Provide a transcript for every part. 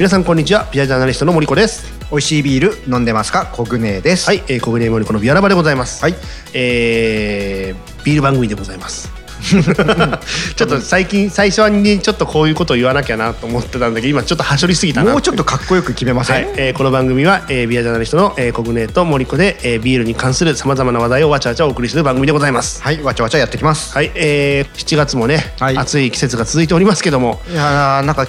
皆さんこんにちは。ビアジャーナリストの森子です。美味しいビール飲んでますか？コグネです。はい、えー、小暮森子のビアラバでございます。はい。えー、ビール番組でございます。ちょっと最近最初にちょっとこういうことを言わなきゃなと思ってたんだけど今ちょっとはしょりすぎたな。もうちょっとかっこよく決めません、はい、えー、この番組は、えー、ビアジャーナリストの、えー、コグネと森子で、えー、ビールに関するさまざまな話題をわちゃわちゃお送りする番組でございます。はい。わちゃわちゃやってきます。はい、えー、7月もね、はい。暑い季節が続いておりますけども、いやーなんか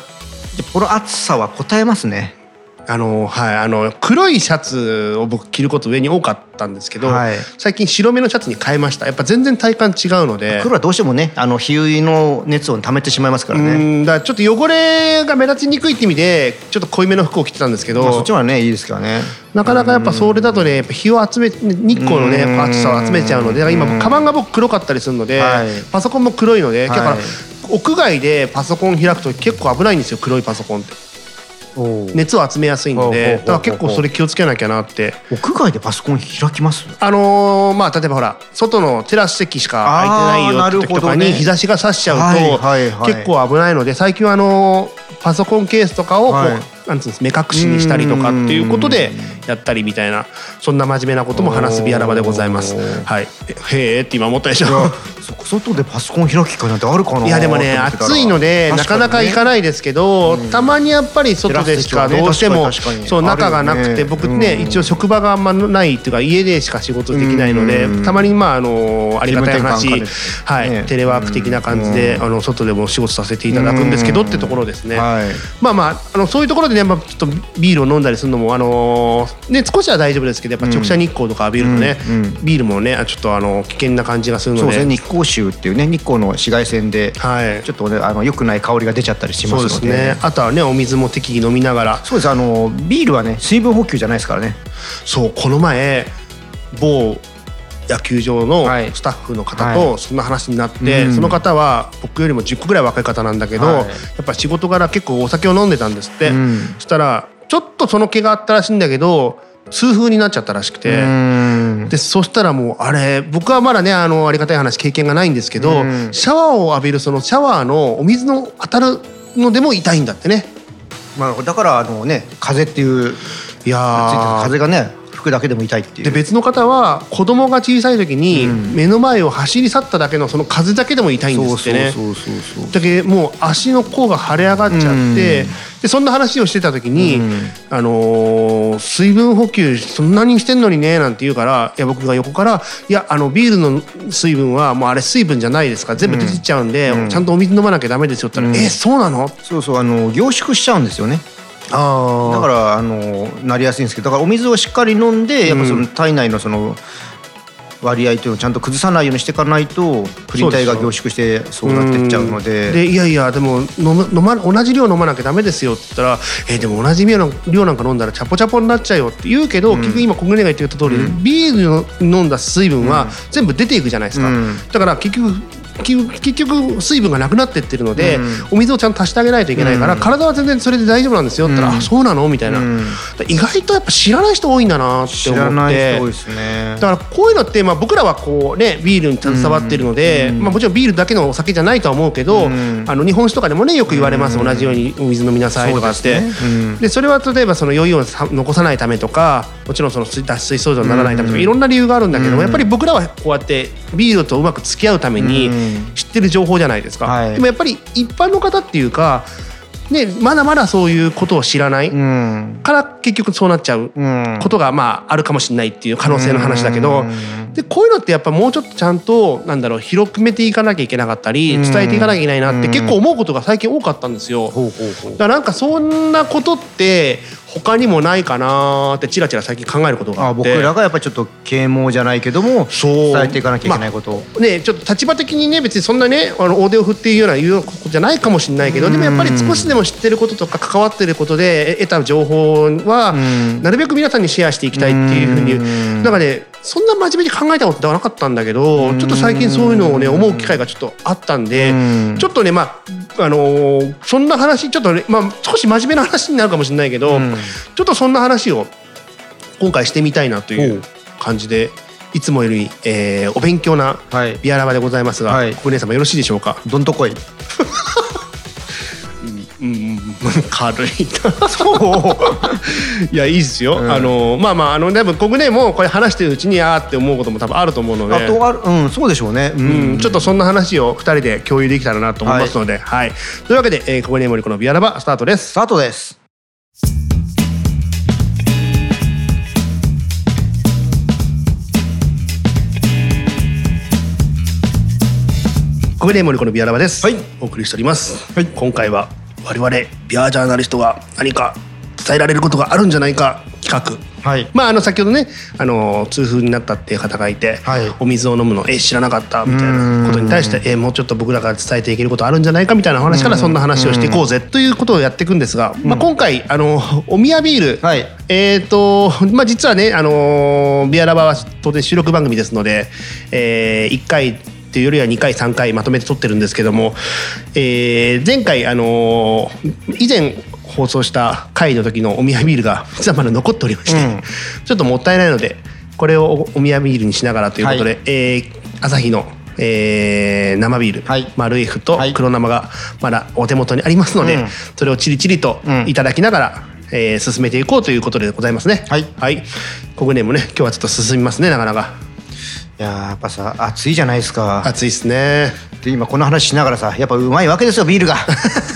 この暑さは答えますね。あのはいあの黒いシャツを僕着ること上に多かったんですけど、はい。最近白めのシャツに変えました。やっぱ全然体感違うので。黒はどうしてもねあの日の熱を溜めてしまいますからうね、んだからちょっと汚れが目立ちにくいって意味でちょっと濃いめの服を着てたんですけど、まあ、そっちはねいいですからね。なかなかやっぱそれだとねやっぱ日を集め日光のねうん。暑さを集めちゃうので今カバンが僕黒かったりするので、はい。パソコンも黒いので、だからはい。屋外でパソコン開くと結構危ないんですよ黒いパソコンって。お熱を集めやすいのでだから結構それ気をつけなきゃなって。屋外でパソコン開きます？あのーまあ例えばほら外のテラス席しか空いてないよって時とかに日差しが差しちゃうと、結構危ないので最近はあのーパソコンケースとかをこう、はい。なんつうんです目隠しにしたりとかっていうことでやったりみたいなそんな真面目なことも話すビアラバでございます。はい、へえって今思ったでしょ。外でパソコン開く機会なんてあるかないいやでもね暑いのでなかなか行かいないですけど、たまにやっぱり外でしかどうしても、確かに確かに。そう中がなくて僕ね、うん。一応職場があんまないっていうか家でしか仕事できないので、うん。たまにまああのありがたい話、はいね。ねテレワーク的な感じで、あの外でも仕事させていただくんですけどってところですね。はい。まあまああのそういうところでね、まあ、ちょっとビールを飲んだりするのもあのーね少しは大丈夫ですけどやっぱ直射日光とか浴びるとね、うんうん。ビールもねちょっとあの危険な感じがするので。そうですね日光臭っていうね日光の紫外線ではい。ちょっとねあの良くない香りが出ちゃったりしますので。ですね。あとはねお水も適宜飲みながら。そうですあのビールはね水分補給じゃないですからね。そうこの前某野球場のはい。スタッフの方はとそんな話になって、うん。その方は僕よりも10個ぐらい若い方なんだけど、はい。やっぱ仕事柄結構お酒を飲んでたんですって、うん。そしたらちょっとその気があったらしいんだけど痛風になっちゃったらしくて。うん。でそしたらもうあれ僕はまだねあのありがたい話経験がないんですけど、うん。シャワーを浴びるそのシャワーのお水の当たるのでも痛いんだってね。まあだからあのね風っていういやー風がね吹くだけでも痛いっていう。で別の方は子供が小さい時にうん。目の前を走り去っただけのその風だけでも痛いんですってね。だけどもう足の甲が腫れ上がっちゃって、うん。でそんな話をしてた時に、うん。あのー水分補給そんなにしてんのにねなんて言うからいや僕が横から「いやあのビールの水分はもうあれ水分じゃないですか。ら全部出てっちゃうんで、うん。ちゃんとお水飲まなきゃダメですよ」って言ったら「うん。えそうなの?」そうそうあの凝縮しちゃうんですよねあだからあのなりやすいんですけどだからお水をしっかり飲んでやっぱその体内のその割合というのをちゃんと崩さないようにしていかないとプリン体が凝縮してそうなってっちゃうので。でいやいやでも飲む飲ま同じ量飲まなきゃダメですよって言ったら「えーでも同じ量なんか飲んだらチャポチャポになっちゃうよ」って言うけど、結局今小暮が言ってた通り、ビールの飲んだ水分は全部出ていくじゃないですか、うん。だから結局結局水分がなくなってってるので、うん。お水をちゃんと足してあげないといけないから、体は全然それで大丈夫なんですよって言ったら「うん。あそうなの?」みたいな、うん。意外とやっぱ知らない人多いんだなって思って。知らない人多いですね。だからこういうのって、まあ、僕らはこうねビールに携わってるので、うん。まあ、もちろんビールだけのお酒じゃないとは思うけど、うん。あの日本酒とかでもねよく言われます、うん。同じようにお水飲みなさいとかって。ですね。それは例えばその酔いをさ残さないためとかもちろんその脱水症状にならないためとか、うん。いろんな理由があるんだけど、うん。やっぱり僕らはこうやってビールとうまく付き合うためにうん知ってる情報じゃないですか、はい。でもやっぱり一般の方っていうか、ね、まだまだそういうことを知らないうん。から結局そうなっちゃううん。ことがまああるかもしれないっていう可能性の話だけど、うん。でこういうのってやっぱもうちょっとちゃんとなんだろう広めていかなきゃいけなかったりうん。伝えていかなきゃいけないなってうん。結構思うことが最近多かったんですよ。だからなんかそんなことって他にもないかなってチラチラ最近考えることがああって。僕らがやっぱりちょっと啓蒙じゃないけどもそう。伝えていかなきゃいけないこと。を、ね、ちょっと立場的にね別にそんなねあの大手を振っているような言うことじゃないかもしれないけどでもやっぱり少しでも知ってることとか関わってることで得た情報はん。なるべく皆さんにシェアしていきたいっていうふうに。うん。なんかねそんな真面目に考えたことではなかったんだけどちょっと最近そういうのをね思う機会がちょっとあったんでうん。ちょっとねまああのーそんな話ちょっとねまあ少し真面目な話になるかもしれないけどうん。ちょっとそんな話を今回してみたいなという感じでいつもより、えーお勉強なはい。ビアラバでございますが、はい。小舟様よろしいでしょうか？どんとこい うんうん軽いな。そう。いやいいですよ、うん。あのまあまああの多分国内もこれ話してるうちにあーって思うことも多分あると思うので。あとあるうんそうでしょうね。ううん、ちょっとそんな話を2人で共有できたらなと思いますので、はい。というわけで、えー、ここに森子のビアラバスタートです。スタートです。ここで森子のビアラバです、はい。お送りしております、はい。今回は我々ビアジャーナリストが何か伝えられることがあるんじゃないか企画。はい。まあ、あの先ほどねあの痛風になったっていう方がいて、はい。お水を飲むのえ知らなかったみたいなことに対してえもうちょっと僕らが伝えていけることあるんじゃないかみたいな話からそんな話をしていこうぜということをやっていくんですが、まあ、今回あのおみやビール、はい。えーとまあ、実はね、あのビアラバは当然収録番組ですので、え1回っていうよりは2回3回まとめて撮ってるんですけども、えー前回、あの以前放送した回の時のおみやビールが実はまだ残っておりまして、うん。ちょっともったいないのでこれをおみやビールにしながらということで、はえー朝日の、えー生ビール、はい。マルエフとはい。黒生がまだお手元にありますので、うん。それをチリチリとうん。いただきながら、えー進めていこうということでございますね。はい。はい。国内もね今日はちょっと進みますねなかなかいやーやっぱさ暑いじゃないですか。暑いですね。で今この話しながらさやっぱうまいわけですよビールが。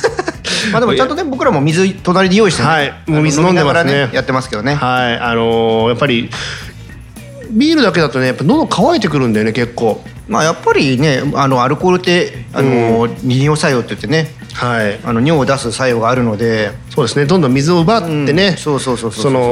まあでもちゃんとね僕らも水隣で用意してね。はいもう水飲んでますね。あの飲みながらやってますけどね。はいあのーやっぱりビールだけだとねやっぱ喉乾いてくるんだよね結構。まあやっぱりねあのアルコールってあの、利尿作用って言ってねはい。あの尿を出す作用があるので。そうですね。どんどん水を奪ってね、うん。そ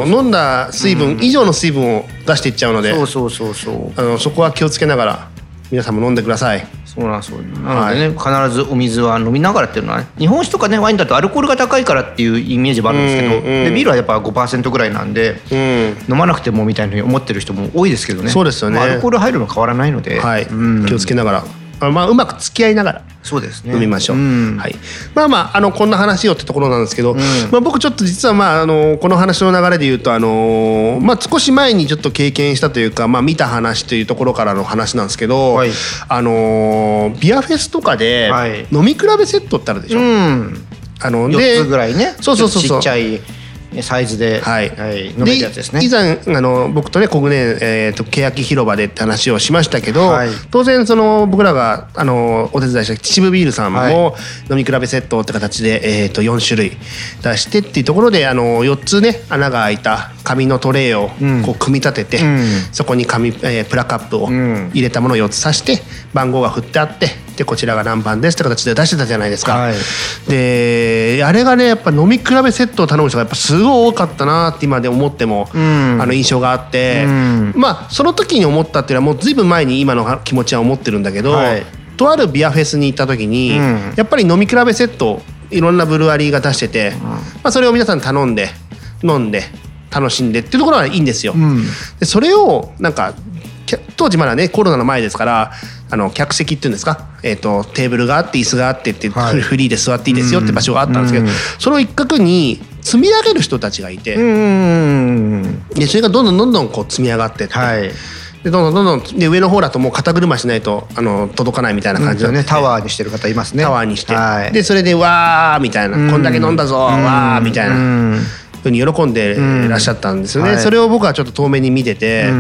飲んだ水分以上の水分を出していっちゃうので、そうそうそうそう。あのそこは気をつけながら皆さんも飲んでください。そうなんですよなのでね、必ずお水は飲みながらっていうのはね日本酒とかねワインだとアルコールが高いからっていうイメージもあるんですけど、うんうん。でビールはやっぱ5%ぐらいなんで、うん。飲まなくてもみたいに思ってる人も多いですけどね。そうですよね。まあアルコール入るの変わらないので、はい、うん。気をつけながら、あまあうまく付き合いながら。そうですね。飲みましょう、ん。はい、まあまああのこんな話よってところなんですけど、まあ、僕ちょっと実はまああのこの話の流れで言うとあの、まあ、少し前にちょっと経験したというか、まあ、見た話というところからの話なんですけど、はい。あのビアフェスとかではい。飲み比べセットってあるでしょ、うん。あの4つぐらいね。そうそうそうそう。ちっちゃいサイズで、はい。飲めるやつですね。以前あの僕とね国内、えー、と欅広場でって話をしましたけど、はい。当然その僕らがあのお手伝いした秩父ビールさんも、はい。飲み比べセットって形で、えー、と4種類出してっていうところであの4つね穴が開いた紙のトレイをん。こう組み立てて、うん。そこに紙、えープラカップをん。入れたものを4つ刺して番号が振ってあってでこちらが何番ですって形で出してたじゃないですか。はい。であれがねやっぱ飲み比べセットを頼む人がやっぱすごい多かったなって今で思っても、ん。あの印象があって、うん。まあその時に思ったっていうのはもうずいぶん前に今の気持ちは思ってるんだけど、はい。とあるビアフェスに行った時に、うん。やっぱり飲み比べセットをいろんなブルワリーが出してて、まあ、それを皆さん頼んで飲んで楽しんでっていうところはいいんですよ。ん。でそれをなんか当時まだねコロナの前ですからあの客席っていうんですか、えー、とテーブルがあって椅子があってって、はい。フリーで座っていいですよって場所があったんですけど、うん。その一角に積み上げる人たちがいて、うんでそれがどんどんどんどんこう積み上がってって、はい。でどんどんどんどんで上の方だともう肩車しないとあの届かないみたいな感じで、ね。タワーにしてる方いますね。タワーにして、はい、でそれでわーみたいな、こんだけ飲んだぞわーみたいな。うんふうに喜んでいらっしゃったんですよね、はい。それを僕はちょっと遠目に見てて、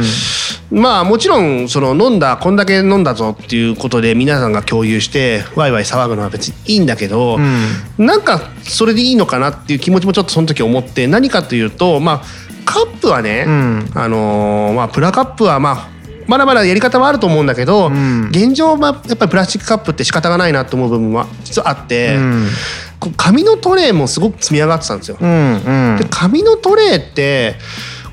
まあもちろんその飲んだこんだけ飲んだぞっていうことで皆さんが共有してワイワイ騒ぐのは別にいいんだけど、なんかそれでいいのかなっていう気持ちもちょっとその時思って何かというとまあカップはね、ん。あのーまあプラカップはまあまだまだやり方はあると思うんだけど、ん。現状はやっぱりプラスチックカップって仕方がないなと思う部分は実はあって、う紙のトレイもすごく積み上がってたんですよ。うんうんで紙のトレイって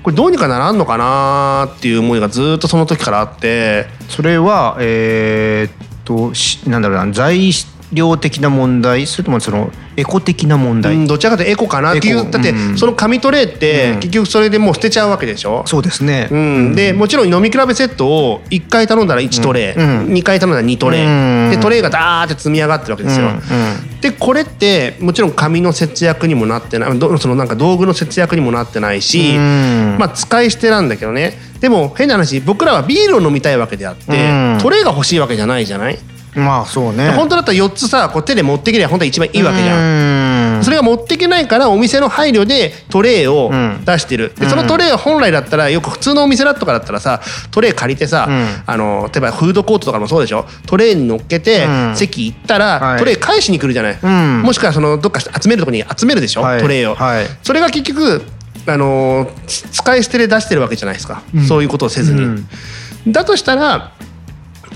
これどうにかならんのかなっていう思いがずっとその時からあってそれはえーっとしなんだろうな材料的な問題それともそのエコ的な問題、うんどちらかというとエコかなっていうだってうん。その紙トレイって結局それでもう捨てちゃうわけでしょ？そうですね、うん、でもちろん飲み比べセットを1回頼んだら1トレイ、うん。2回頼んだら2トレイ、うん。でトレイがダーって積み上がってるわけですよ。でこれってもちろん紙の節約にもなってない。どそのなんか道具の節約にもなってないし、うん。まあ使い捨てなんだけどね。でも変な話僕らはビールを飲みたいわけであって、うん。トレイが欲しいわけじゃないじゃない、まあそうね。本当だったら4つさこう手で持ってきれば本当は一番いいわけじゃん。ん。が持っていけないからお店の配慮でトレイをうん。出してる、でそのトレイは本来だったらよく普通のお店だとかだったらさトレイ借りてさ、うん。あの例えばフードコートとかもそうでしょ？トレイに乗っけて、うん。席行ったら、はい。トレイ返しに来るじゃない、うん。もしくはそのどっか集めるとこに集めるでしょ、はい。トレイを、はい。それが結局あのつ使い捨てで出してるわけじゃないですか、そういうことをせずに、うん。だとしたら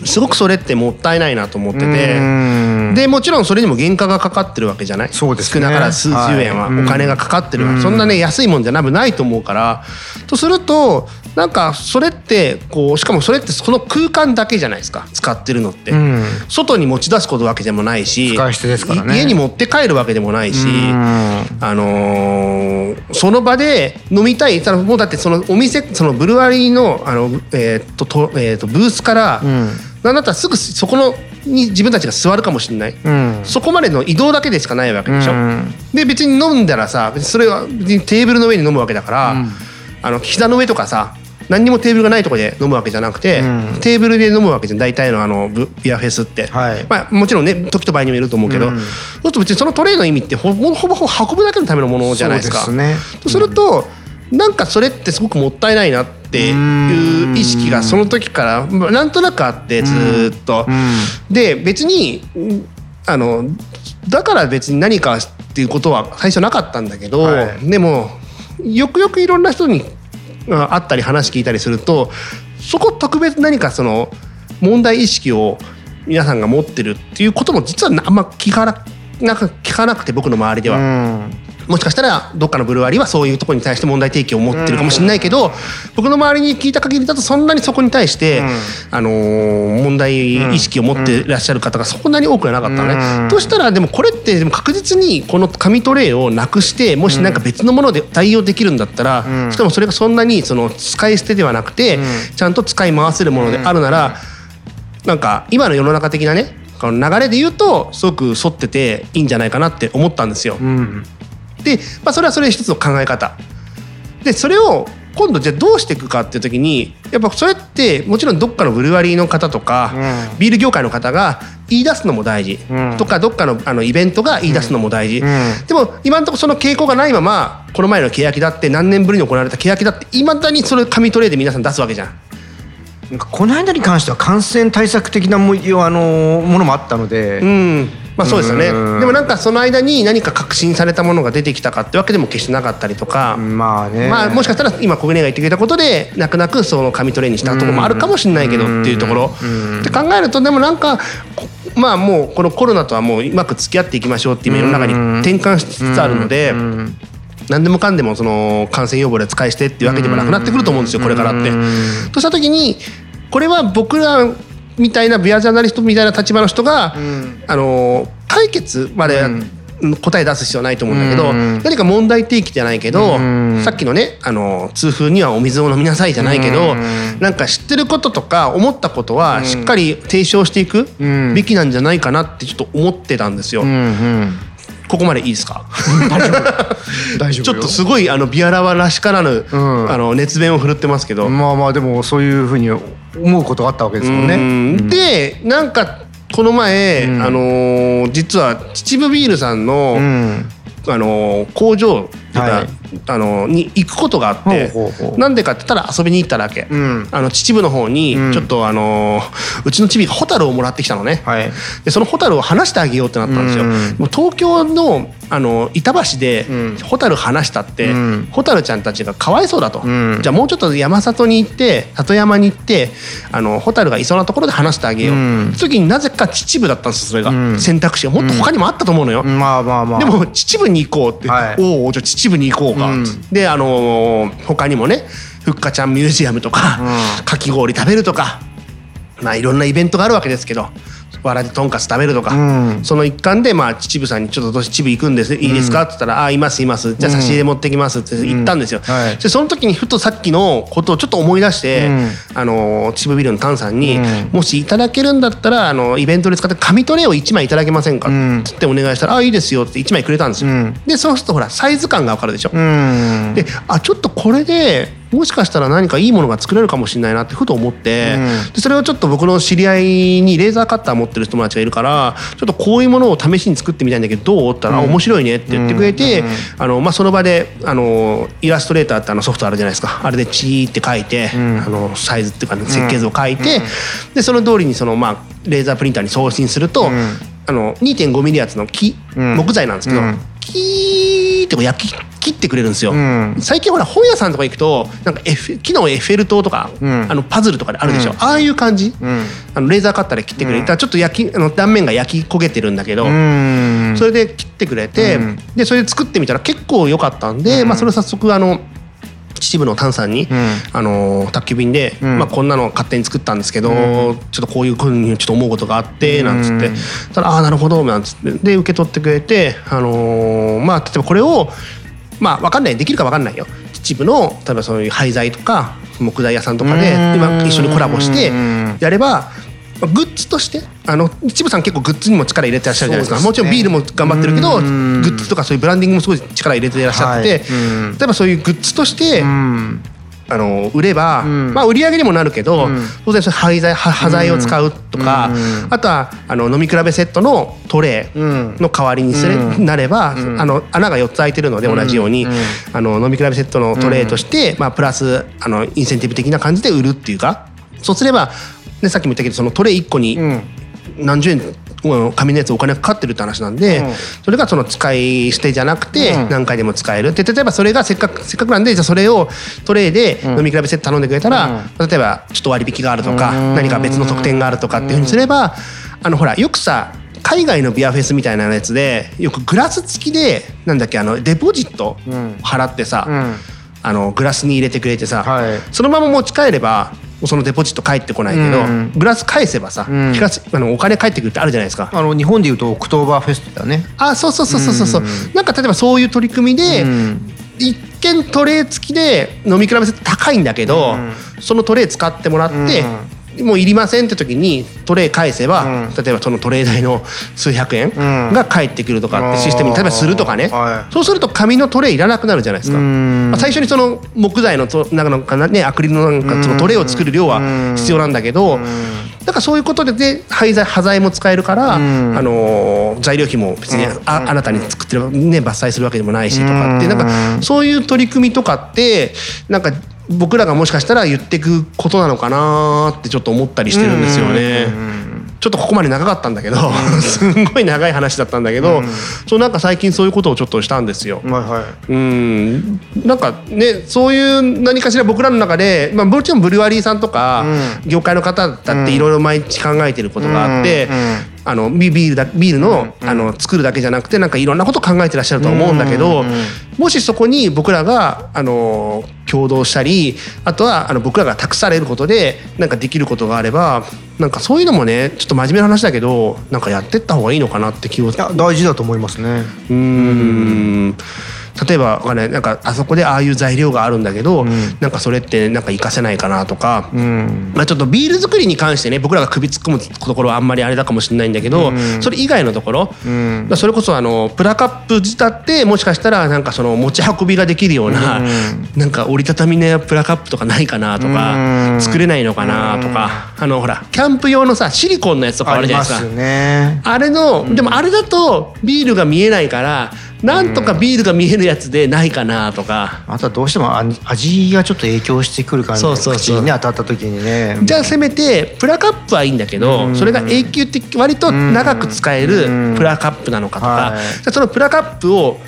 すごくそれってもったいないなと思ってて、うん。でもちろんそれにも原価がかかってるわけじゃない？そうですね。少なからず数十円は。はい。お金がかかってるわ、うんそんなね安いもんじゃなくないと思うから。とするとなんかそれってこうしかもそれってその空間だけじゃないですか使ってるのって、うん。外に持ち出すことわけでもないし使い捨てですからね。い家に持って帰るわけでもないし、うん。あのーその場で飲みたいただもうだってそのお店そのブルワリーのあの、えーっととえーっとブースから、うん。なんだったらすぐそこのに自分たちが座るかもしれない、うん。そこまでの移動だけでしかないわけでしょ、うん。で別に飲んだらさそれは別にテーブルの上に飲むわけだから、うん。あの膝の上とかさ何にもテーブルがないところで飲むわけじゃなくて、うん。テーブルで飲むわけじゃん。大体のあのブビアフェスって、はい。まあ、もちろんね時と場合にもよると思うけど、うん。そうすると別にそのトレイの意味ってほぼほぼ運ぶだけのためのものじゃないですか。そうね。とすると、なんかそれってすごくもったいないなっていう意識がその時からまあなんとなくあってずーっと。で別にうんあのだから別に何かっていうことは最初なかったんだけど、はい。でもよくよくいろんな人にああったり話聞いたりするとそこ特別何かその問題意識を皆さんが持ってるっていうことも実はあんま聞かななんか聞かなくて僕の周りでは。うんもしかしたらどっかのブルワリーはそういうところに対して問題提起を持ってるかもしれないけど、僕の周りに聞いた限りだとそんなにそこに対して、うん。あのー問題意識を持っていらっしゃる方がそん。なに多くはなかったのね。うん。としたらでもこれってでも確実にこの紙トレイをなくしてもしなんか別のもので対応できるんだったら、うん。しかもそれがそんなにその使い捨てではなくて、うん。ちゃんと使い回せるものであるなら、なんか今の世の中的なねこの流れで言うとすごく沿ってていいんじゃないかなって思ったんですよ。うんで、まあ、それはそれ一つの考え方。でそれを今度じゃあどうしていくかっていう時にやっぱそれってもちろんどっかのブルワリーの方とか、うん。ビール業界の方が言い出すのも大事、うん。とかどっかのあのイベントが言い出すのも大事、うん。でも今のところその傾向がないままこの前の欅だって何年ぶりに行われた欅だっていまだにそれ紙トレイで皆さん出すわけじゃん。この間に関しては感染対策的なもあのものもあったので、うん。まあそうですよね。うんでもなんかその間に何か確信されたものが出てきたかってわけでも決してなかったりとか、まあね。まあ、もしかしたら今小舟が言ってくれたことで泣く泣くその紙トレイにしたところもあるかもしれないけどっていうところ。って考えるとでもなんかこまあもうこのコロナとはもううまく付き合っていきましょうっていう世の中に転換しつつあるので。うん何でもかんでもその感染予防で使い捨てっていうわけでもなくなってくると思うんですよこれからって。とした時にこれは僕らみたいなビアジャーナリストみたいな立場の人が、あの解決まで、答え出す必要はないと思うんだけど、うん。何か問題提起じゃないけど、うん。さっきのねあの痛風にはお水を飲みなさいじゃないけど、うん。なんか知ってることとか思ったことはしっかり提唱していくうん。べきなんじゃないかなってちょっと思ってたんですよ。ここまでいいですか？大丈夫。ちょっとすごいあのビアラワらしからぬ、ん。あの熱弁を振るってますけど。まあまあでもそういうふうに思うことがあったわけですもんね。うん。でなんかこの前、うん。あのー実は秩父ビールさんの、うん。あのー工場はい。あのーに行くことがあってなんでかって言ったら遊びに行っただけ、うん。あの秩父の方にうん。ちょっとあのーうちのチビがホタルをもらってきたのね、はい。でそのホタルを離してあげようってなったんですよ。うん。もう東京のあの板橋でうん。ホタル離したって、うん。ホタルちゃんたちがかわいそうだと、うん。じゃあもうちょっと山里に行って里山に行ってあのホタルがいそうなところで離してあげよう、うん。時になぜか秩父だったんですそれが、うん。選択肢が。もっと他にもあったと思うのよ。まあまあまあ。でも秩父に行こうって、はい。おおじゃあ秩父に行こうか、うん。であのー他にもねふっかちゃんミュージアムとか、うん。かき氷食べるとかまあいろんなイベントがあるわけですけどわらじとんかつ食べるとか、うん。その一環でまあ秩父さんにちょっとどうし秩父行くんですいいですか？って言ったら「ああいますいます。じゃあ差し入れ持ってきます」って言ったんですよ、うん。はい。でその時にふとさっきのことをちょっと思い出して、うん。あの秩父ビルの丹さんに、うん。もしいただけるんだったらあのイベントで使って紙トレイを1枚いただけませんか?」うん。ってお願いしたら「ああいいですよ」って1枚くれたんですよ、うん。でそうするとほらサイズ感が分かるでしょ、うん。であちょっとこれでもしかしたら何かいいものが作れるかもしれないなってふと思って、うん。でそれをちょっと僕の知り合いにレーザーカッター持ってる友達がいるからちょっとこういうものを試しに作ってみたいんだけどどう？ったら、うん。面白いねって言ってくれて、うん。あのまあ、その場であのイラストレーターってあのソフトあるじゃないですか。あれでチーって書いて、ん。あのサイズっていうか、ね、設計図を書いて、でその通りにその、まあ、レーザープリンターに送信すると、ん。あの2.5ミリ厚の木、うん。木材なんですけど、うん。キーってこう焼き切ってくれるんですよ。うん。最近ほら本屋さんとか行くとなんかエッフェ木のエッフェル塔とか、うん。あのパズルとかであるでしょ、うん。ああいう感じ、うん。あのレーザーカッターで切ってくれた、ちょっと焼きあの断面が焼き焦げてるんだけど、うん。それで切ってくれて、うん。でそれで作ってみたら結構良かったんで、うん。まあ、それを早速あの秩父の丹さんに、ん。あの宅急便で、うん。まあ、こんなの勝手に作ったんですけど、うちょっとこういうふうにちょっと思うことがあってなんつって、たら「ああなるほど」なんつって。で受け取ってくれて、あのーまあ、例えばこれをまあ分かんない。できるか分かんないよ。秩父の例えばそういう廃材とか木材屋さんとかでうん。今一緒にコラボしてうん。やれば。まあグッズとしてあのさん結構グッズにも力入れてらっしゃるじゃないですか。ね。もちろんビールも頑張ってるけどグうん。ッズとかそういうブランディングもすごい力入れていらっしゃってて、はい。うん。例えばそういうグッズとして、うん。あの売れば、うん。まあ、売り上げにもなるけど、うん。当然それ廃材は端材を使うとか、うん。あとはあの飲み比べセットのトレうん。ーの代わりにすれ、うん。なれば、うん。あの穴が4つ開いてるので同じように、あの飲み比べセットのトレーとして、まあ、プラスあのインセンティブ的な感じで売るっていうかそうすれば、ね、さっきも言ったけどそのトレー1個にうん。何十円うん紙のやつお金がかかってるって話なんで、うん。それがその使い捨てじゃなくてうん。何回でも使える。で例えばそれがせっかくせっかくなんでじゃあそれをトレーでうん。飲み比べセット頼んでくれたら、例えばちょっと割引があるとか、うん。何か別の特典があるとかっていうふうにすれば、あのほらよくさ海外のビアフェスみたいなやつでよくグラス付きでなんだっけあのデポジットうん。払ってさ、うん。あのグラスに入れてくれてさ、はい。そのまま持ち帰ればそのデポジット返ってこないけど、うん。グラス返せばさ、うん。あのお金返ってくるってあるじゃないですか。あの日本でいうとオクトーバーフェストだね。あそうそうそうそうそうそう、うん。なんか例えばそういう取り組みで、うん。一見トレー付きで飲み比べて高いんだけど、うん。そのトレー使ってもらって、もういりませんって時にトレー返せば、うん。例えばそのトレー代の数百円ん。が返ってくるとかってシステムに例えばするとかね、はい。そうすると紙のトレーいらなくなるじゃないですか。うん。まあ、最初にその木材のとなんかのねアクリルのなんかそのトレーを作る量は必要なんだけど、だからそういうことでで廃材端材も使えるから、うん。あのー材料費も別にああなたに作ってるね伐採するわけでもないしとかってうん。なんかそういう取り組みとかってなんか僕らがもしかしたら言っていくことなのかなってちょっと思ったりしてるんですよね。ちょっとここまで長かったんだけど、すんごい長い話だったんだけど、そうなんか最近そういうことをちょっとしたんですよ。はいはい。うん。なんかねそういう何かしら僕らの中で、まあ、もちろんブルワリーさんとか、業界の方だっていろいろ毎日考えてることがあって、うんうんあのビビールだビールの,、あの作るだけじゃなくてなんかいろんなこと考えてらっしゃると思うんだけど、うんうんもしそこに僕らがあの共同したりあとはあの僕らが託されることでなんかできることがあればなんかそういうのもねちょっと真面目な話だけどなんかやってった方がいいのかなって気を大事だと思いますね。うーん例えばわかんなんかあそこでああいう材料があるんだけど、ん。なんかそれってなんか活かせないかなとか、うん。まあ、ちょっとビール作りに関してね僕らが首突っ込むところはあんまりあれだかもしれないんだけど、うん。それ以外のところ、それこそあのプラカップ自体ってもしかしたらなんかその持ち運びができるような、うん。なんか折りたたみのプラカップとかないかなとか、うん。作れないのかなとか、あのほらキャンプ用のさシリコンのやつとかああるじゃないですか。りますね。あれの、でもあれだとビールが見えないからなんとかビールが見えるやつでないかなとか、あとはどうしても味味がちょっと影響してくる感じ。そうそう口にね当たった時にね。じゃあせめてプラカップはいいんだけど、うん。それが永久的割と長く使えるうん。プラカップなのかとか、はい。そのプラカップを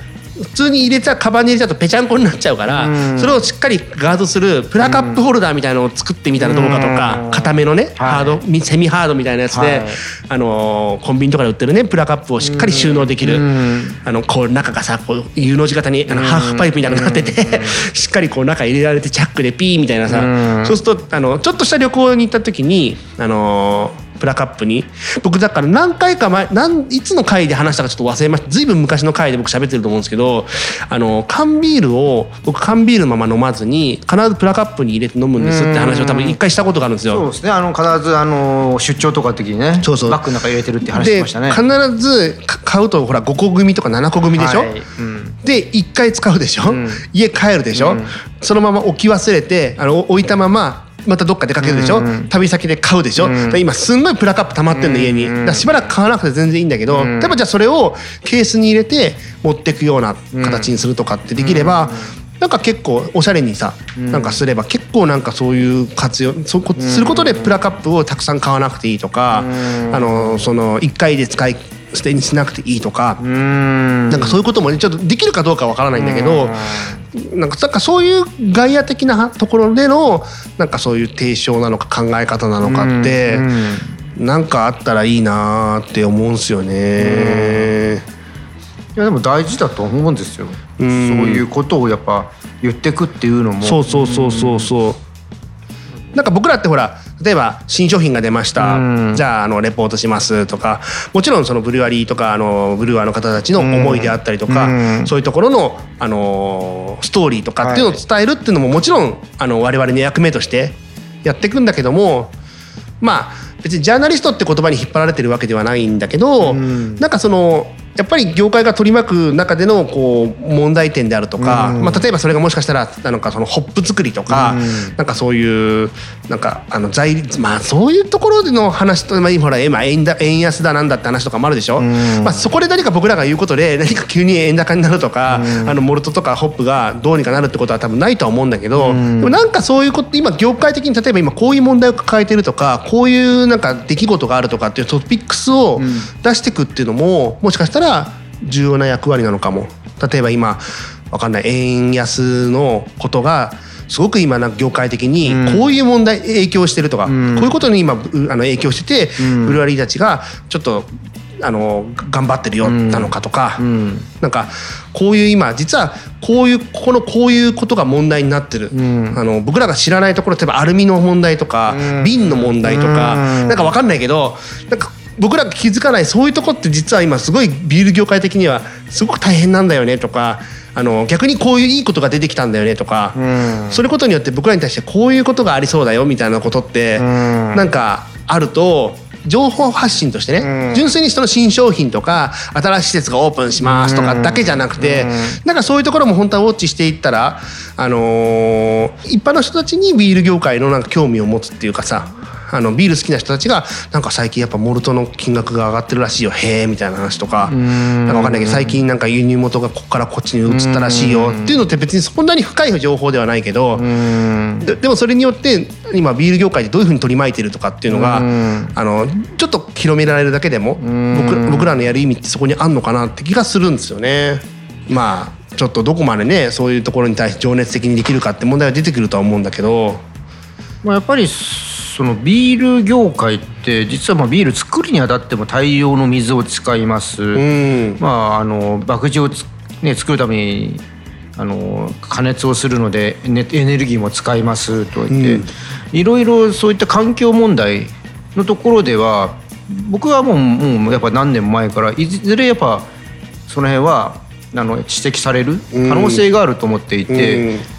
普通に入れちゃカバンに入れちゃうとぺちゃんこになっちゃうから、うん。それをしっかりガードするプラカップホルダーみたいなのを作ってみたらどうかとか、うん。固めのね、はい。ハードミセミハードみたいなやつで、はい。あのーコンビニとかで売ってるねプラカップをしっかり収納できる、うん。あのこう中がさこう U の字型にあのハーフパイプみたいになってて、しっかりこう中入れられてチャックでピーみたいなさ、うん。そうするとあのちょっとした旅行に行った時にあのープラカップに。僕だから何回か前なんいつの回で話したかちょっと忘れました。ずいぶん昔の回で僕喋ってると思うんですけどあの缶ビールを僕缶ビールのまま飲まずに必ずプラカップに入れて飲むんですって話を多分一回したことがあるんですよ。そうですね。あの必ずあの出張とかの時にねそうそう。バッグの中に入れてるって話しでましたね。必ずか買うとほら5個組とか7個組でしょ、はい。うん。で1回使うでしょ、ん。家帰るでしょ、うん。そのまま置き忘れてあの置いたまままたどっか出かけるでしょ、うんうん旅先で買うでしょ、ん。だから今すんごいプラカップ溜まってんの家に、うんうん。だからしばらく買わなくて全然いいんだけど、ん。例えばじゃあそれをケースに入れて持ってくような形にするとかってできれば、なんか結構おしゃれにさ、なんかすれば結構なんかそういう活用そうこすることでプラカップをたくさん買わなくていいとか、あのその1回で使い捨てにしなくていいとか、うん。なんかそういうこともねちょっとできるかどうかわからないんだけど、なんかなんかそういう外野的なところでのなんかそういう提唱なのか考え方なのかって、なんかあったらいいなーって思うんすよね。いやでも大事だと思うんですよ、ん。そういうことをやっぱ言ってくっていうのも。そうそうそうそうそう。なんか僕らってほら例えば新商品が出ました、うん。じゃああのレポートしますとかもちろんそのブルワリーとかあのブルワーの方たちの思いであったりとか、うん。そういうところの、あのストーリーとかっていうのを伝えるっていうのももちろんあの我々の役目としてやっていくんだけどもまあ別にジャーナリストって言葉に引っ張られてるわけではないんだけど、ん。なんかそのやっぱり業界が取り巻く中でのこう問題点であるとか、うん。まあ、例えばそれがもしかしたらなんかそのホップ作りとか、うん。なんかそういうなんかあの材まあそういうところでの話と、まあ、今ほら今円だ円安だなんだって話とかもあるでしょ、ん。まあ、そこで何か僕らが言うことで何か急に円高になるとか、あのモルトとかホップがどうにかなるってことは多分ないとは思うんだけど、ん。でもなんかそういうこと今業界的に例えば今こういう問題を抱えてるとかこういうなんか出来事があるとかっていうトピックスを出していくっていうのももしかしたら重要な役割なのかも。例えば今わかんない円安のことがすごく今なんか業界的にうん。こういう問題影響してるとか、ん。こういうことに今うあの影響してて、ん。ブルワリーたちがちょっとあの頑張ってるよなのかとか、うん。なんかこういう今実はこういうここのこういうことが問題になってる、ん。あの僕らが知らないところ例えばアルミの問題とか、うん。瓶の問題とか、うん。なんかわかんないけどなんか僕らが気づかないそういうとこって実は今すごいビール業界的にはすごく大変なんだよねとかあの逆にこういういいことが出てきたんだよねとか、うん。それことによって僕らに対してこういうことがありそうだよみたいなことって、ん。なんかあると情報発信としてね、うん。純粋にその新商品とか新しい施設がオープンしますとかだけじゃなくて、なんかそういうところも本当はウォッチしていったら、あのー一般の人たちにビール業界のなんか興味を持つっていうかさあのビール好きな人たちがなんか最近やっぱモルトの金額が上がってるらしいよ。へえみたいな話とかなんかわかんないけど最近なんか輸入元がここからこっちに移ったらしいよ。っていうのって別にそんなに深い情報ではないけど、うん。ででもそれによって今ビール業界でどういうふうに取り巻いてるとかっていうのが、うん。あのちょっと広められるだけでも僕僕らのやる意味ってそこにあんのかなって気がするんですよね。まあちょっとどこまでねそういうところに対して情熱的にできるかって問題は出てくるとは思うんだけど。まあ、やっぱりそのビール業界って実はまあビール作るにあたっても大量の水を使います。うんまああの麦汁をつ、ね、作るためにあの加熱をするのでねエネルギーも使いますと言って、いろいろそういった環境問題のところでは僕はもうもうやっぱ何年も前からいずれやっぱその辺はあの指摘される可能性があると思っていて。うん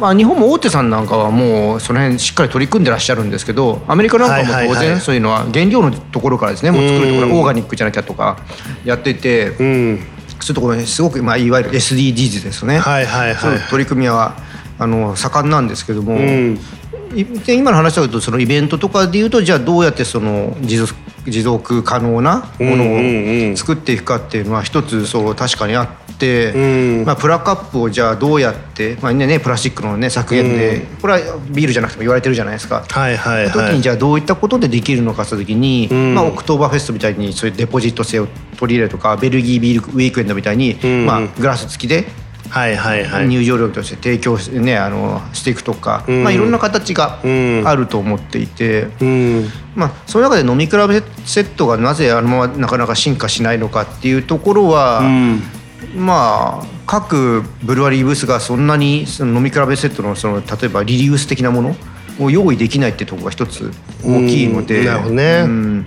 まあ、日本も大手さんなんかはもうその辺しっかり取り組んでらっしゃるんですけどアメリカなんかも当然そういうのは原料のところからですねもう作るところうん。オーガニックじゃなきゃとかやっていてそううんいうところにすごく、まあ、いわゆる SDGs ですよね、はいはいそうはい取り組みはあの盛んなんですけども、うん。今の話だとそのイベントとかでいうとじゃあどうやってその持続持続可能なもうんうんうん。のを作っていくかっていうのは一つそう確かにあって、うん。まあ、プラカップをじゃあどうやって、まあねね、プラスチックの、ね、削減で、これはビールじゃなくても言われてるじゃないですか。はいはい時はい。にじゃあどういったことでできるのかした時に、ん。まあ、オクトーバーフェストみたいにそういうデポジット制を取り入れるとかベルギービールウィークエンドみたいに、ん。まあ、グラス付きではいはいはい。入場料として提供し,、ね、あのしていくとか、ん。まあ、いろんな形がうん。あると思っていて、うん。まあ、その中で飲み比べセットがなぜあのままなかなか進化しないのかっていうところは、うん。まあ各ブルワリーブースがそんなにその飲み比べセットのその例えばリリース的なものを用意できないってところが一つ大きいので、うん。なるほどね。うん。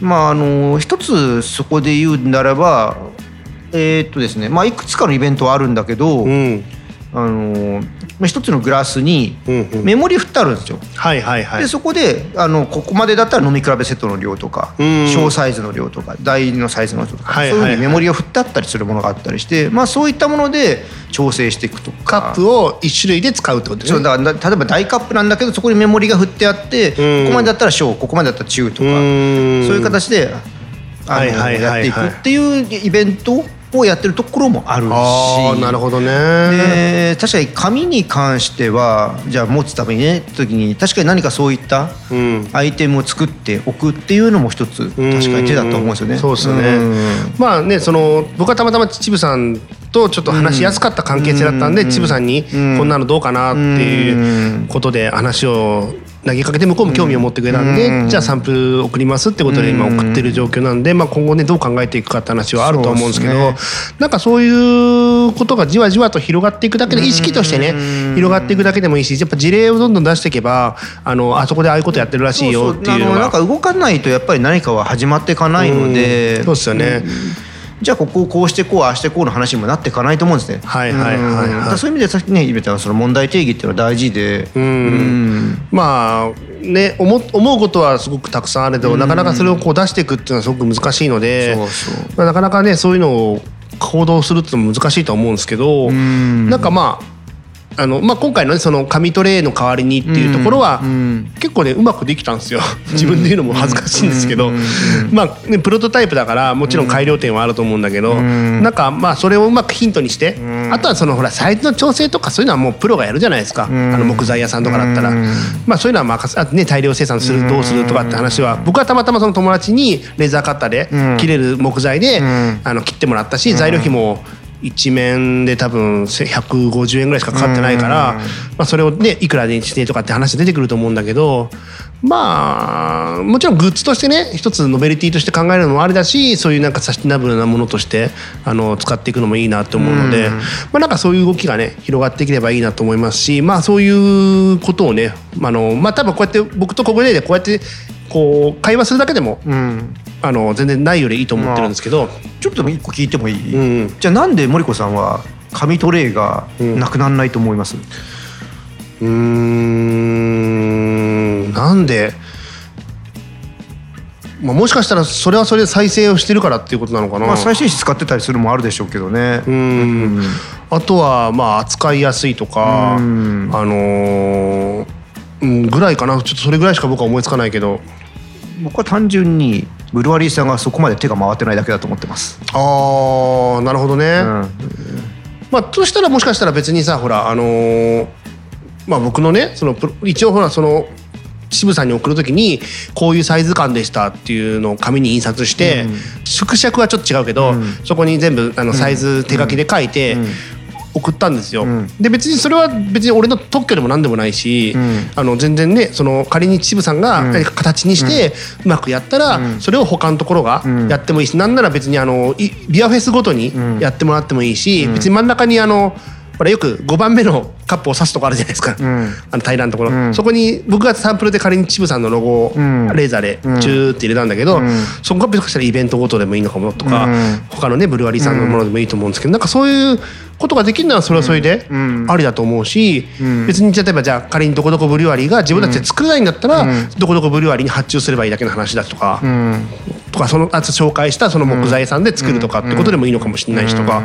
まああの一つそこで言うならばえーっとですねまあいくつかのイベントはあるんだけど、うん。あのまあ一つのグラスにうんうん。メモリ振ってあるんですよ。はいはいはい。でそこであのここまでだったら飲み比べセットの量とかうん。小サイズの量とか大のサイズの量とか、はいそういうふうはいはいにメモリが振ってあったりするものがあったりして、まあ、そういったもので調整していくとか。カップを一種類で使うってことですね。そうだからだ例えば大カップなんだけどそこにメモリが振ってあってうん。ここまでだったら小ここまでだったら中とかそううんいう形であのはいはいはいはい。やっていくっていうイベントをやってるところもあるし。なるほどね。で確かに紙に関してはじゃあ持つためにね時に確かに何かそういったうん。アイテムを作っておくっていうのも一つ確かに手だと思うんですよね。そうですよね。うん。まあねその僕はたまたま秩父さんとちょっと話しやすかった関係性だったんで、うん。秩父さんにうんこんなのどうかなっていうことで話を投げかけて向こうも興味を持ってくれたんで、うん。じゃあサンプル送りますってことで今送ってる状況なんで、まあ、今後ねどう考えていくかって話はあると思うんですけどそうでなんかそういうことがじわじわと広がっていくだけで意識としてねうん広がっていくだけでもいいしやっぱ事例をどんどん出していけばあのあそこでああいうことやってるらしいよっていうのが。なんか動かないとやっぱり何かは始まっていかないので、うん。そうですよね。じゃあここをこうしてこうああしてこうの話にもなっていかないと思うんですね。はいはいはいはい。そういう意味でさっきね言ったその問題定義っていうのは大事で、うん。うん。まあね思思うことはすごくたくさんあるけど、なかなかそれをこう出していくっていうのはすごく難しいのでそうそう。まあ、なかなかねそういうのを行動するっていうのも難しいと思うんですけど、ん。なんかまああの、まあ、今回のねその紙トレイの代わりにっていうところは、うん結構ねうまくできたんですよ。自分で言うのも恥ずかしいんですけど、まあね、プロトタイプだからもちろん改良点はあると思うんだけど、ん。なんかまあそれをうまくヒントにして、あとはそのほらサイズの調整とかそういうのはもうプロがやるじゃないですか、ん。あの木材屋さんとかだったら、うん。まあそういうのは任せあとね大量生産するどうするとかって話は僕はたまたまその友達にレーザーカッターでん。切れる木材で、ん。あの切ってもらったし材料費も一面で多分150円ぐらいしかかかってないから、まあ、それをねいくらにしてとかって話出てくると思うんだけどまあもちろんグッズとしてね一つノベルティとして考えるのもありだしそういうなんかサスティナブルなものとしてあの使っていくのもいいなと思うので、うん。まあ、なんかそういう動きがね広がっていければいいなと思いますしまあそういうことをねあのまあ多分こうやって僕と小暮でこうやってこう会話するだけでもうん。あの全然ないよりいいと思ってるんですけど、ちょっとでも一個聞いてもいい、うん。じゃあなんで森子さんは紙トレイがなくならないと思います、うーん。なんで、まあ、もしかしたらそれはそれで再生をしてるからっていうことなのかな、まあ再生紙使ってたりするのもあるでしょうけどね。う。ん。あとはまあ扱いやすいとか、うん。あのーうん、ぐらいかな。ちょっとそれぐらいしか僕は思いつかないけど。僕は単純にブルワリーさんがそこまで手が回ってないだけだと思ってます。あーなるほどね、うん。まあとしたらもしかしたら別にさほらあのーまあ僕のねその一応ほらその渋さんに送るときにこういうサイズ感でしたっていうのを紙に印刷して、縮尺はちょっと違うけど、そこに全部あのサイズ手書きで書いて送ったんですよ。ん。で別にそれは別に俺の特許でも何でもないし、ん。あの全然ねその仮に渋さんが何か形にしてうまくやったら、それを他のところがやってもいいし、なんなら別にあのいビアフェスごとにやってもらってもいいし、別に真ん中にあのほらよく5番目のカップを刺すとこあるじゃないですか、ん。あの平らなところ、ん。そこに僕がサンプルで仮に渋さんのロゴをん。レーザーでチューって入れたんだけど、ん。そこがもしかしたらイベントごとでもいいのかもとか、うん。他のねブルワリーさんのものでもいいと思うんですけど、なんかそういうことができるのはそれはそれでありだと思うし、別に例えばじゃあ仮にどこどこブリュワリーが自分たちで作れないんだったら、どこどこブリュワリーに発注すればいいだけの話だとか、うんとかそのあと紹介したその木材屋さんで作るとかってことでもいいのかもしれないしとか、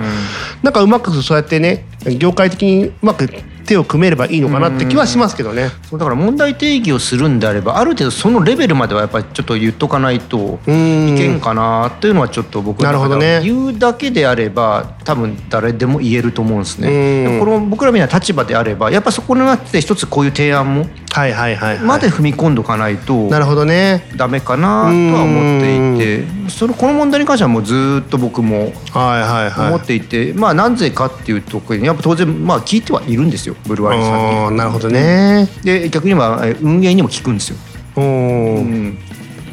なんかうまくそうやってね業界的にうまく手を組めればいいのかなって気はしますけどね。そうだから問題定義をするんであればある程度そのレベルまではやっぱりちょっと言っとかないといんけんかなっていうのはちょっと僕なるほどね言うだけであれば多分誰でも言えると思うんですうんね。この僕らみたいな立場であればやっぱそこになって一つこういう提案もはいはいはい、はい。まで踏み込んどかないとなるほどね。ダメかなとは思っていてそのこの問題に関してはもうずっと僕もはいはいはい。思っていて、まあなぜかっていうところにやっぱ当然まあ聞いてはいるんですよブルワリーさんに。なるほどね。で逆にはえ運営にも聞くんですよ。おー。うん。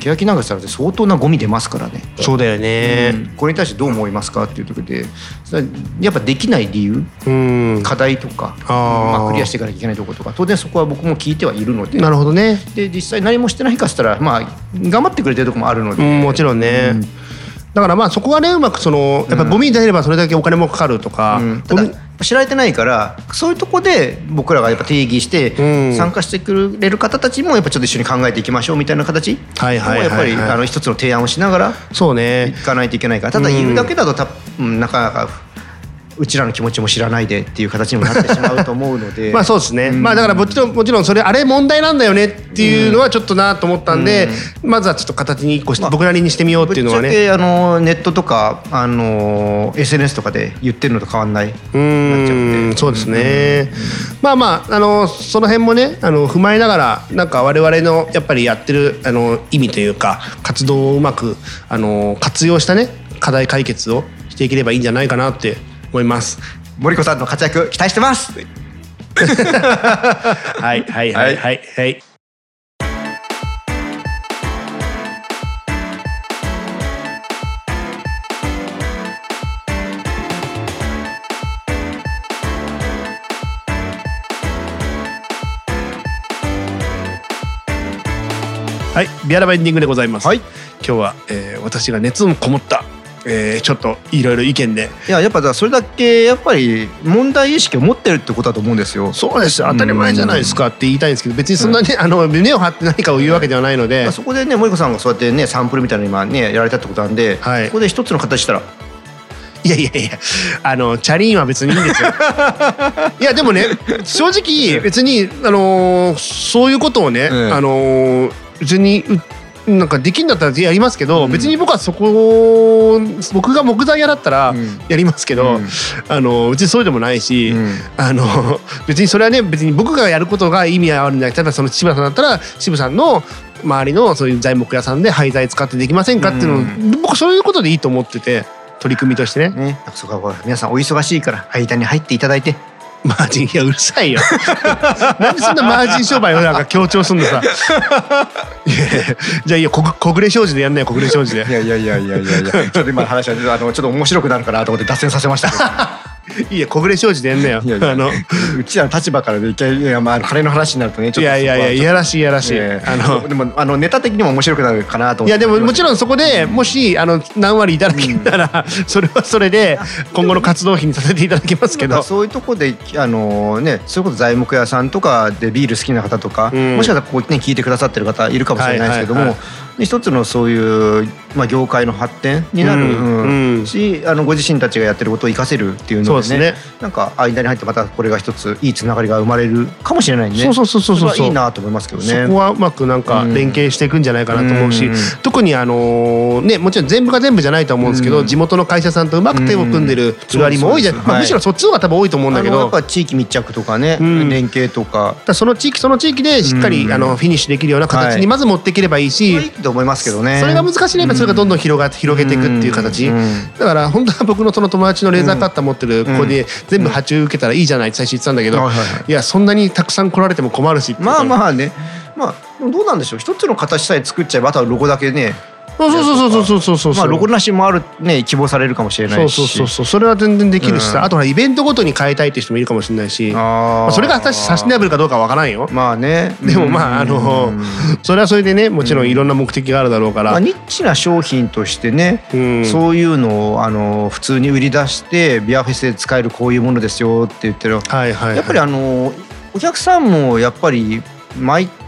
欅流したら相当なゴミ出ますからね。そうだよね。うん。これに対してどう思いますかっていうところでやっぱできない理由うん。課題とか、あー。まあ、クリアしていかなきゃいけないところとか当然そこは僕も聞いてはいるので。なるほどね。で実際何もしてないかっつったらまあ頑張ってくれてるところもあるので、うんもちろんね、うんだからまあそこはねうまくそのやっぱゴミに出ればそれだけお金もかかるとか、うん。知られてないからそういうとこで僕らがやっぱ定義してうん。参加してくれる方たちもやっぱちょっと一緒に考えていきましょうみたいな形もやっぱりあの一つの提案をしながらそうね。いかないといけないから。ただ言うだけだとた、うんなかなかうちらの気持ちも知らないでっていう形にもなってしまうと思うので。まあそうですね、まあだからもちろんもちろんそれあれ問題なんだよねっていうのはちょっとなと思ったんで、まずはちょっと形に一個して、まあ僕なりにしてみようっていうのはね。あのネットとかあの SNS とかで言ってるのと変わんない。うーんそうですね、まあまああのその辺もねあの踏まえながらなんか我々のやっぱりやってるあの意味というか活動をうまくあの活用したね課題解決をしていければいいんじゃないかなって思います。森子さんの活躍期待してます。はいはいはいはいはい。はい、ビアラバエンディングでございます。はい今日は、えー私が熱のこもった、えーちょっといろいろ意見で。いややっぱそれだけやっぱり問題意識を持ってるってことだと思うんですよ。そうです。よ当たり前じゃないですかって言いたいんですけど別にそんなね、あの胸を張って何かを言うわけではないので、そこでね森子さんがそうやってねサンプルみたいなの今ねやられたってことなんで、はい。そこで一つの形したら。いやいやいやあのチャリーンは別にいいんですよ。いやでもね正直別にあのーそういうことをね、ええ。あのー別にうなんかできんだったらやりますけど、うん。別に僕はそこ僕が木材屋だったらうん。やりますけど、うん。あの別にそうでもないし、うん。あの 別にそれはね別に僕がやることが意味あるんじゃなくて例えばその渋谷さんだったら渋さんの周りのそういう材木屋さんで廃材使ってできませんかっていうのを、うん。僕そういうことでいいと思ってて取り組みとしてね。ね。そこは皆さんお忙しいから間に入っていただいてマージンいやうるさいよ。なんでそんなマージン商売をなんか強調すんのさ。いやいやじゃあいいよこ小暮商事でやんないよ小暮商事で。いやいやいやいやいやいや。ちょっと今の話はあのちょっと面白くなるかなと思って脱線させました いいや小暮商事でやんなよ。いやいやあのうちらの立場からでいきなりいやまあ金の話になるとねちょっといやいやいやいやらしいいやらしい、ええあのでもあのネタ的にも面白くなるかなと思って。いやでももちろんそこでもしあの何割いただけたらそれはそれで今後の活動費にさせていただきますけど。そういうとこであのねそういうこと材木屋さんとかでビール好きな方とか、うん。もしかしたらここね聞いてくださってる方いるかもしれないですけども、はいはい一つのそういう、まあ、業界の発展になる、しあのご自身たちがやってることを活かせるっていうのでねですね。なんか間に入ってまたこれが一ついいつながりが生まれるかもしれないね。そうそうそうそうそういいなと思いますけどね。そこはうまくなんかうん連携していくんじゃないかなと思うし、うん。特にあのねもちろん全部が全部じゃないと思うんですけど、うん。地元の会社さんとうまく手を組んでるブルワリーも多いじゃん、まあ、むしろそっちの方が多分多いと思うんだけど。やっぱ地域密着とかね、うん連携とかだその地域その地域でしっかり、うんあのフィニッシュできるような形はいにまず持っていければいいし、と思いますけどね。それが難しいね、それがどんどん広が広げていくっていう形、うん。だから本当は僕のその友達のレーザーカッター持ってる子で全部発注受けたらいいじゃないって最初言ってたんだけど、はいやそんなにたくさん来られても困るしまああまあね。まあどうなんでしょう。一つの形さえ作っちゃえばあとはロゴだけねそうそうそうそうそうそうそうまあロゴなしもあるね希望されるかもしれないし。そうそうそうそれは全然できるしさ、うん。あとはイベントごとに変えたいって人もいるかもしれないし。あまあそれが果たしてサステナブルかどうかは分からんよ。まあね。でもまああのうん。それはそれでねもちろんいろんな目的があるだろうから、まあ、ニッチな商品としてね、うん。そういうのをあの普通に売り出してビアフェスで使えるこういうものですよって言ってる、はいはいはい。やっぱりあのお客さんもやっぱり毎回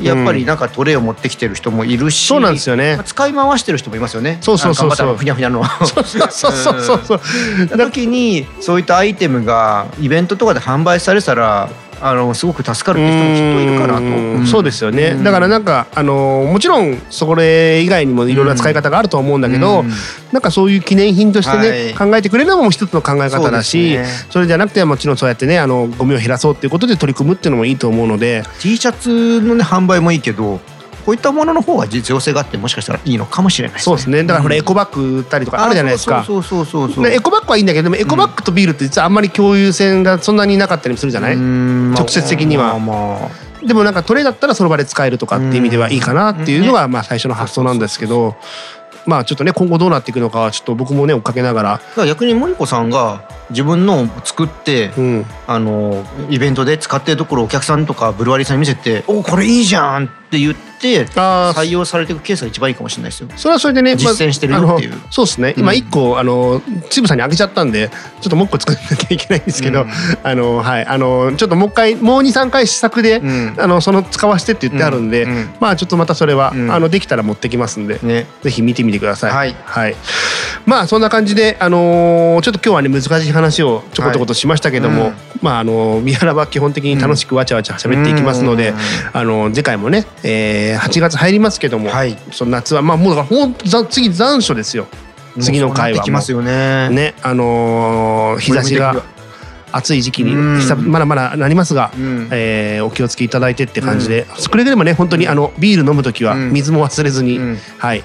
やっぱりなんかトレイを持ってきてる人もいるし、そうなんですよね。まあ使い回してる人もいますよね。そうそうそうそう。ふにゃふにゃの。そうそうそうそうそう。そ うた時にそういったアイテムがイベントとかで販売されたらあのすごく助かるって人もきっといるかなと、うん。そうですよね、うん。だからなんかあのもちろんそれ以外にもいろいろな使い方があると思うんだけど、うん。なんかそういう記念品としてね、は考えてくれるのも一つの考え方だしそ,、ね。れじゃなくてもちろんそうやってねあのゴミを減らそうっていうことで取り組むっていうのもいいと思うので。T シャツのね販売もいいけどこういったものの方が実用性があってもしかしたらいいのかもしれないそうですね。だからほらエコバッグ売ったりとかあるじゃないですか。そうそうそうそうそう。でエコバッグはいいんだけどでもエコバッグとビールって実はあんまり共有線がそんなになかったりもするじゃない、うん。まあ直接的には。まあまあでもなんかトレーだったらその場で使えるとかっていう意味ではいいかなっていうのがまあ最初の発想なんですけど。まあちょっとね今後どうなっていくのかはちょっと僕もね追っかけながら、ら逆に森子さんが自分のを作って、うん、あのイベントで使ってるところをお客さんとかブルワリーさんに見せて「おこれいいじゃん!」って言って採用されていくケースが一番いいかもしれないですよ。それはそれでね、まあ実践してるよっていう。あのそうですね。今うん。一個、あのチブさんにあげちゃったんでちょっともう一個作んなきゃいけないんですけど、うん。あのはい。あのちょっともう一回もう23回試作で、うん。あのその使わせてって言ってあるんで、うんうんまあちょっとまたそれは、うん。あのできたら持ってきますんで、ね、ぜひ見てみてください。はい。まあそんな感じで、あのーちょっと今日はね難しい話をちょこちょことしましたけども、はいうんまああの三原は基本的に楽しくわちゃわちゃ喋っていきますので、うん。あの次回もね、えー、8月入りますけども、はい。その夏はまあもうだからほん次残暑ですよ。次の回はね。ねあのー日差しが暑い時期にまだまだなりますが。うん。えーお気をつけいただいてって感じで、くれぐれもね本当にあのビール飲む時はうん。水も忘れずに、うん。はい。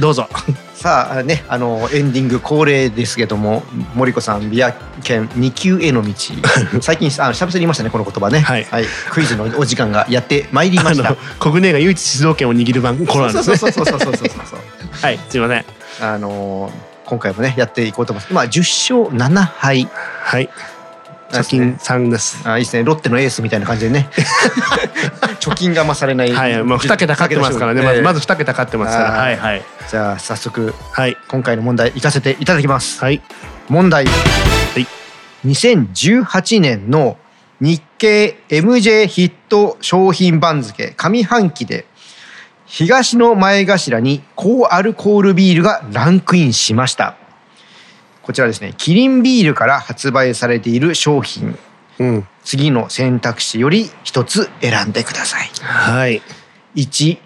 どうぞさあねあのエンディング恒例ですけども森子さんビア県2級への道。最近あゃ々に言いましたねこの言葉ね、はい、はい、クイズのお時間がやってまいりました。国内が唯一静導権を握る番コロナですね。そうそうそうそうそうそうそうはいすいませんあの今回もねやっていこうと思います今10勝7敗はい貯金3です、ね、あいいですねロッテのエースみたいな感じでね貯金が増されない。はいまあ2桁勝ってますからね。まずまず2桁勝ってますから。はいはい。じゃあ早速はい。今回の問題いかせていただきます。はい。問題。い。2018年の日経 MJ ヒット商品番付上半期で東の前頭に高アルコールビールがランクインしました。こちらですね。キリンビールから発売されている商品。うん次の選択肢より一つ選んでください。はい。1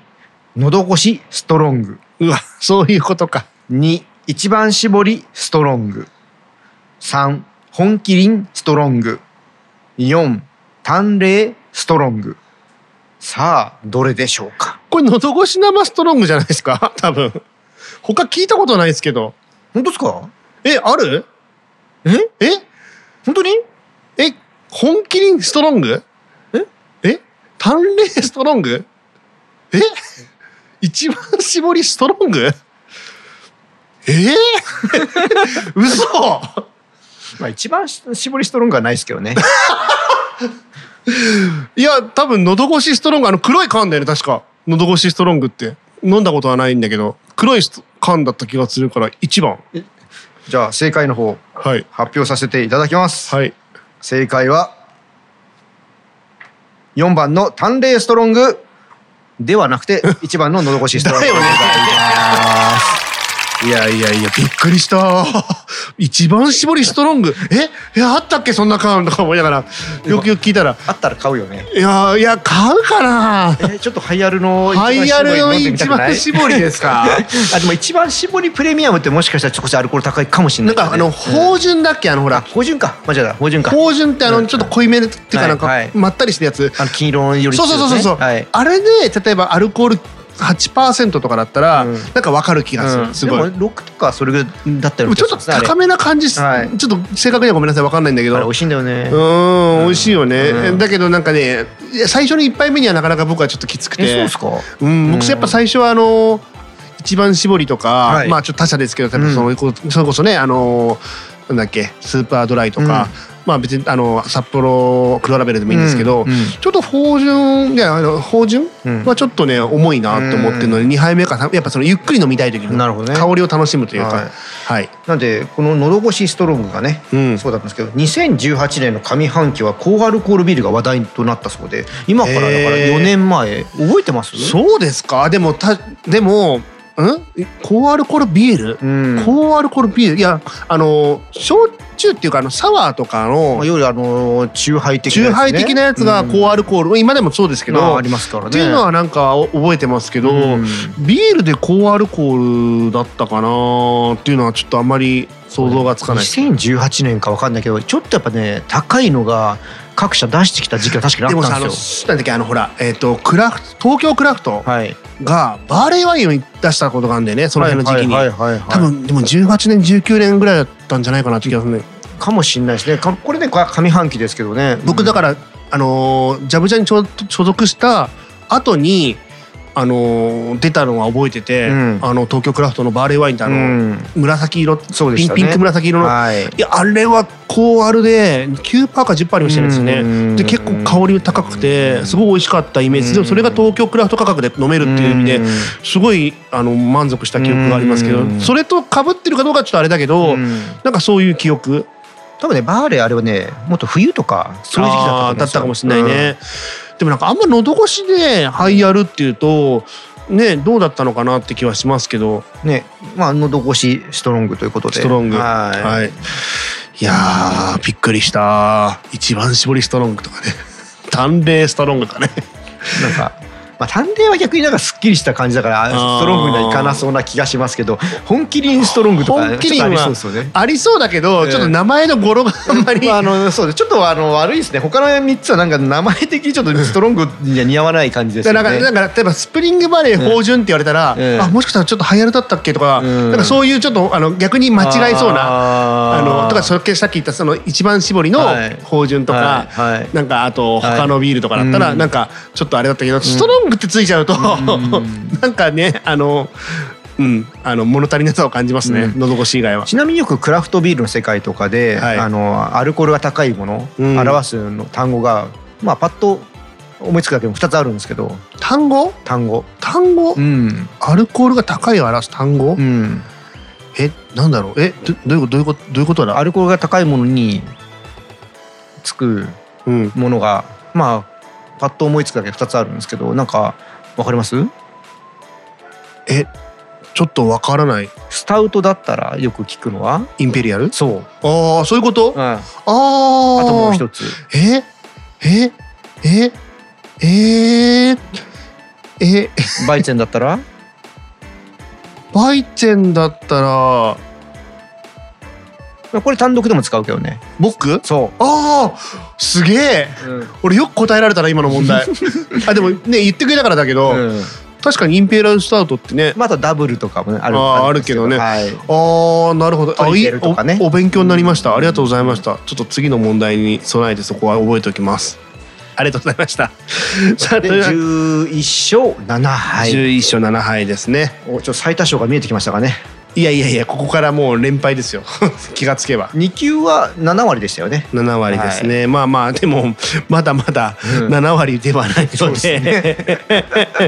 のど越しストロング。うわそういうことか。2一番搾りストロング。3本麒麟ストロング。4淡麗ストロング。さあどれでしょうか？これ喉越し生ストロングじゃないですか？多分。他聞いたことないですけど。本当ですか？えある？え？え？本当に？え本麒麟ストロング？え？え？淡麗ストロング？え？一番搾りストロング？え？ー、嘘！まあ一番搾りストロングはないですけどね。いや多分喉越しストロングあの黒い缶だよね確か。喉越しストロングって。飲んだことはないんだけど。黒い缶だった気がするから1番。じゃあ正解の方はい。発表させていただきます、はい正解は4番の淡麗ストロングではなくて1番ののどごしストロング。でございますいやいやいやびっくりした。一番搾りストロング。え？えあったっけ？そんな缶とか思いながら。よくよく聞いたら。あったら買うよね。いやいや買うかな。えーちょっとハイアルのハイアルの一一番番搾りですか？あでも一番搾りプレミアムってもしかしたら少しアルコール高いかもしれなないんかあの芳醇だっけ？あのほら。芳醇か。間違えた芳醇か。芳醇ってあのちょっと濃いめっていうかなんかまったりしたやつ。あの金色よりそうそうそうそうそう、はい。あれで例えばアルコール8%とかだったら、うん。なんかわかる気がする、うん。すごい。でも6とかそれぐらいだったような気ちょっと高めな感じす、はい。ちょっと正確にはごめんなさいわかんないんだけど。美味しいんだよね。うーん。美味しいよね、うん。だけどなんかね最初の一杯目にはなかなか僕はちょっときつくて。えそうですか？うん、僕うん。やっぱ最初はあの一番搾りとか、はい。まあちょっと他社ですけどその、それこそねあのなんだっけスーパードライとか、まあ別にあの札幌黒ラベルでもいいんですけど、うんうんちょっと芳醇いやあの芳醇？うん。はちょっとね重いなと思ってるので、2杯目かやっぱそのゆっくり飲みたい時の香りを楽しむというか。はい。はい、なんでこののど越しストロングがねうん。そうだったんですけど2018年の上半期は高アルコールビールが話題となったそうで今からだからへー。4年前覚えてます？そうですか。でもたでもん高アルコールビール、うん。高アルコールビール？いやあの焼酎っていうかあのサワーとかのまあ、いわゆるあの酎ハイ的な酎ハイ的なやつがうん。高アルコール、今でもそうですけど、まあありますからね。っていうのはなんか覚えてますけど、うん。ビールで高アルコールだったかなっていうのはちょっとあんまり想像がつかない。2018年か分かんないけどちょっとやっぱね高いのが各社出してきた時期が確かにあでもさあのったんですよ。なんだっけあのほらえっ、とクラフト東京クラフト。はい、がバーレーワインを出したことがあるんだよねその辺の時期に、多分でも18年19年ぐらいだったんじゃないかなって気がするね、かもしれないですねかこれね上半期ですけどね。僕だからあのージャブジャに所所属した後にあのー出たのは覚えてて、うん。あの東京クラフトのバーレーワインってあの、うん。紫色ね。ピンピンク紫色の、はい。いやあれは高アルで9%か10%ありましたるんですよね、うん。で結構香り高くてすごい美味しかったイメージ。でうん。もそれが東京クラフト価格で飲めるっていう意味でうん。すごいあの満足した記憶がありますけどうん。それと被ってるかどうかちょっとあれだけど、うん。なんかそういう記憶。多分ねバーレーあれはねもっと冬とかそういう時期だったかもしれないね、でもなんかあんま喉越しでハイアルっていうとねどうだったのかなって気はしますけど。うんねまあ喉越しストロングということで。ストロング。はい、はい。いやーびっくりした。一番搾りストロングとかね。淡麗ストロングかね。なんか、まあ、探偵は逆になんかすっきりした感じだからストロングにはいかなそうな気がしますけど本気リンストロングとか本気リンはありそうですよね。ありそうだけど、ええ。ちょっと名前の語呂があんまり、まあ、あのそうちょっとあの悪いですね。他の3つはなんか名前的にちょっとストロングには似合わない感じですよね。だからなんか例えばスプリングバレー芳醇って言われたら、ええ。あもしかしたらちょっと流行るだったっけとか、うん。なんかそういうちょっとあの逆に間違いそうなあのとかそれさっき言ったその一番搾りのはい。芳醇とか、なんかあとはい。他のビールとかだったら、うん。なんかちょっとあれだったけど、ストロングってついちゃうと、なんかねあのうんあの物足りなさを感じますね、うん。喉越し以外は。ちなみによくクラフトビールの世界とかで、はい。あのアルコールが高いもの、うん。表すの単語がまあパッと思いつくだけでも2つあるんですけど。単語？単語。単語、うん。アルコールが高いを表す単語、うん、えなんだろう？えどどういうこと？どういうこと？どういうことだ？アルコールが高いものにつくうん、ものがまあパッと思いつくだけで2つあるんですけどなんかわかります？えちょっとわからない。スタウトだったらよく聞くのはインペリアル？そう、ああそういうこと、うん、あああともう一つ。え？え？え？え？ー、え？バイチェンだったら？バイチェンだったらこれ単独でも使うけどね。僕？そああすげえ。う、うん。俺よく答えられたな今の問題。あでもね言ってくれたからだけど、うん。確かにインペリアルスタートってね。まあ、あとダブルとかもねある。ああるけどね。はい、ああなるほど。あいいおお勉強になりました。ありがとうございました。ちょっと次の問題に備えてそこは覚えておきます。ありがとうございました。さあでというわけで。11勝7敗、11勝7敗ですね。おちょっと最多勝が見えてきましたかねいやいやいやここからもう連敗ですよ。気がつけば。2級は7割でしたよね。7割ですね、まあまあでも まだまだうん。7割ではないのそうでで、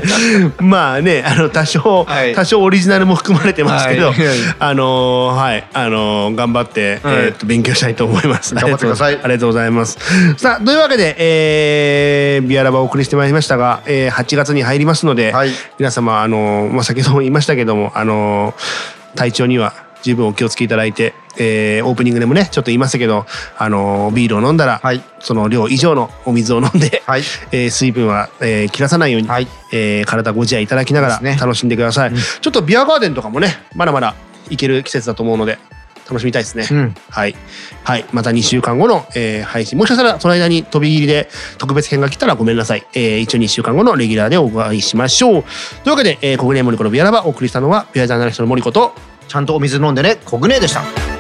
まあねあの多少、はい。多少オリジナルも含まれてますけど、はい。あのーはいあのー頑張って、はい。えーっと勉強したいと思います。頑張ってください。ありがとうございます。さあというわけで、えービアラバをお送りしてまいりましたが、えー8月に入りますので、はい。皆様あのーまあ先ほども言いましたけどもあのー体調には十分お気をつけいただいて、えーオープニングでもねちょっと言いましたけど、あのービールを飲んだら、はい。その量以上のお水を飲んで、はい。えー水分は、えー切らさないように、はい。えー体ご自愛いただきながら楽しんでください、ちょっとビアガーデンとかもねまだまだ行ける季節だと思うので楽しみたいですね、うん。はい、はい、また2週間後の、えー配信。もしかしたらその間に飛び入りで特別編が来たらごめんなさい、えー一応2週間後のレギュラーでお会いしましょう。というわけで、えー、小暮森子のビアラバお送りしたのはビアジャーナリストの森子とちゃんとお水飲んでねコグネでした